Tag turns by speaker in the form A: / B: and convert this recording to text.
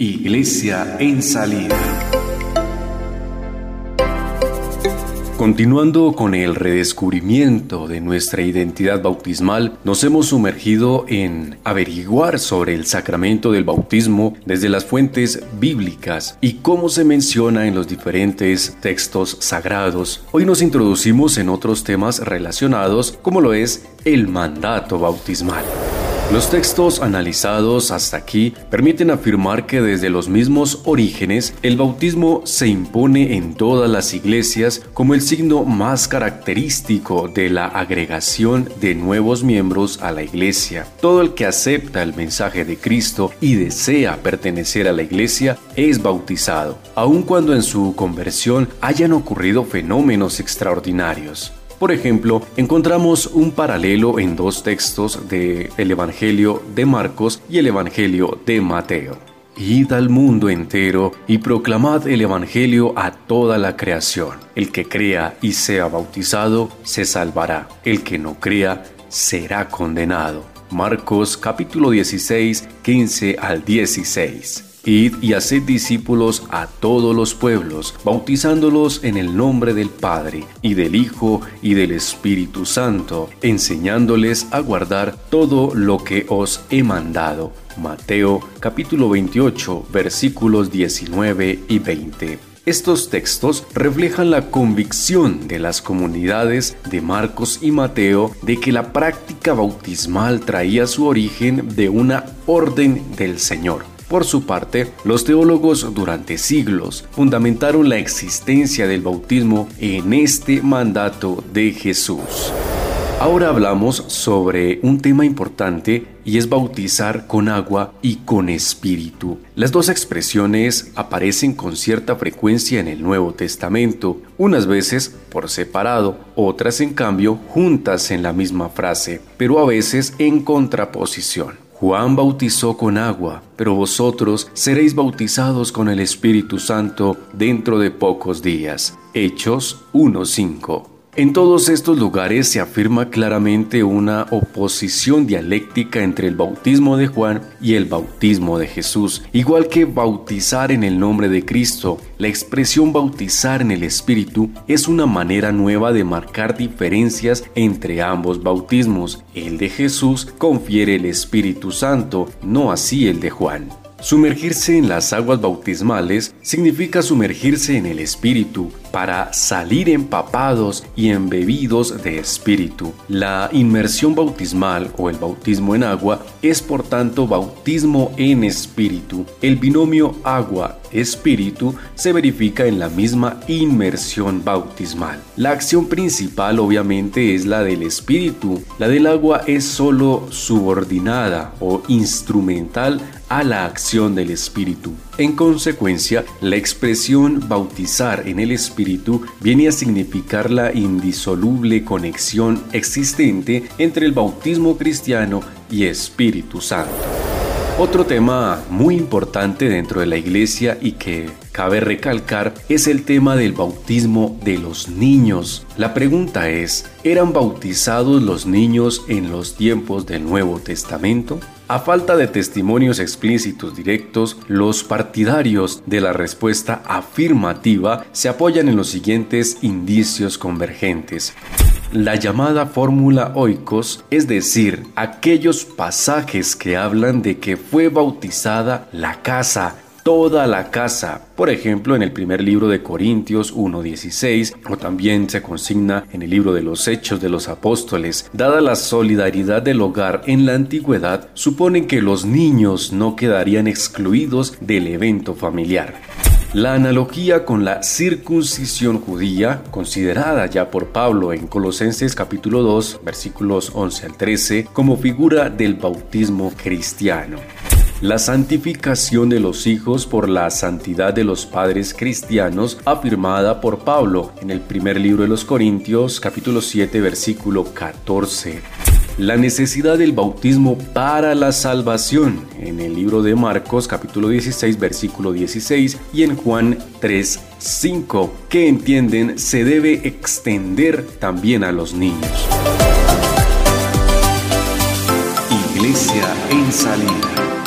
A: Iglesia en salida. Continuando con el redescubrimiento de nuestra identidad bautismal, nos hemos sumergido en averiguar sobre el sacramento del bautismo desde las fuentes bíblicas y cómo se menciona en los diferentes textos sagrados. Hoy nos introducimos en otros temas relacionados como lo es el mandato bautismal. Los textos analizados hasta aquí permiten afirmar que desde los mismos orígenes el bautismo se impone en todas las iglesias como el signo más característico de la agregación de nuevos miembros a la iglesia. Todo el que acepta el mensaje de Cristo y desea pertenecer a la iglesia es bautizado, aun cuando en su conversión hayan ocurrido fenómenos extraordinarios. Por ejemplo, encontramos un paralelo en dos textos del Evangelio de Marcos y el Evangelio de Mateo. Id al mundo entero y proclamad el Evangelio a toda la creación. El que crea y sea bautizado se salvará. El que no crea será condenado. Marcos capítulo 16, 15 al 16. Id y haced discípulos a todos los pueblos, bautizándolos en el nombre del Padre, y del Hijo, y del Espíritu Santo, enseñándoles a guardar todo lo que os he mandado. Mateo capítulo 28 versículos 19 y 20. Estos textos reflejan la convicción de las comunidades de Marcos y Mateo de que la práctica bautismal traía su origen de una orden del Señor por su parte, los teólogos durante siglos fundamentaron la existencia del bautismo en este mandato de Jesús. Ahora hablamos sobre un tema importante y es bautizar con agua y con espíritu. Las dos expresiones aparecen con cierta frecuencia en el Nuevo Testamento, unas veces por separado, otras en cambio juntas en la misma frase, pero a veces en contraposición. Juan bautizó con agua, pero vosotros seréis bautizados con el Espíritu Santo dentro de pocos días. Hechos 1.5 en todos estos lugares se afirma claramente una oposición dialéctica entre el bautismo de Juan y el bautismo de Jesús. Igual que bautizar en el nombre de Cristo, la expresión bautizar en el Espíritu es una manera nueva de marcar diferencias entre ambos bautismos. El de Jesús confiere el Espíritu Santo, no así el de Juan. Sumergirse en las aguas bautismales significa sumergirse en el Espíritu para salir empapados y embebidos de Espíritu. La inmersión bautismal o el bautismo en agua es por tanto bautismo en Espíritu. El binomio agua-espíritu se verifica en la misma inmersión bautismal. La acción principal obviamente es la del Espíritu. La del agua es solo subordinada o instrumental a la acción del Espíritu. En consecuencia, la expresión bautizar en el Espíritu viene a significar la indisoluble conexión existente entre el bautismo cristiano y Espíritu Santo. Otro tema muy importante dentro de la iglesia y que cabe recalcar es el tema del bautismo de los niños. La pregunta es, ¿eran bautizados los niños en los tiempos del Nuevo Testamento? A falta de testimonios explícitos directos, los partidarios de la respuesta afirmativa se apoyan en los siguientes indicios convergentes. La llamada fórmula oikos, es decir, aquellos pasajes que hablan de que fue bautizada la casa, toda la casa. Por ejemplo, en el primer libro de Corintios 1.16, o también se consigna en el libro de los Hechos de los Apóstoles, dada la solidaridad del hogar en la antigüedad, suponen que los niños no quedarían excluidos del evento familiar. La analogía con la circuncisión judía, considerada ya por Pablo en Colosenses capítulo 2, versículos 11 al 13, como figura del bautismo cristiano la santificación de los hijos por la santidad de los padres cristianos afirmada por Pablo en el primer libro de los Corintios capítulo 7 versículo 14. La necesidad del bautismo para la salvación en el libro de Marcos capítulo 16 versículo 16 y en Juan 3 5 que entienden se debe extender también a los niños. Iglesia en salida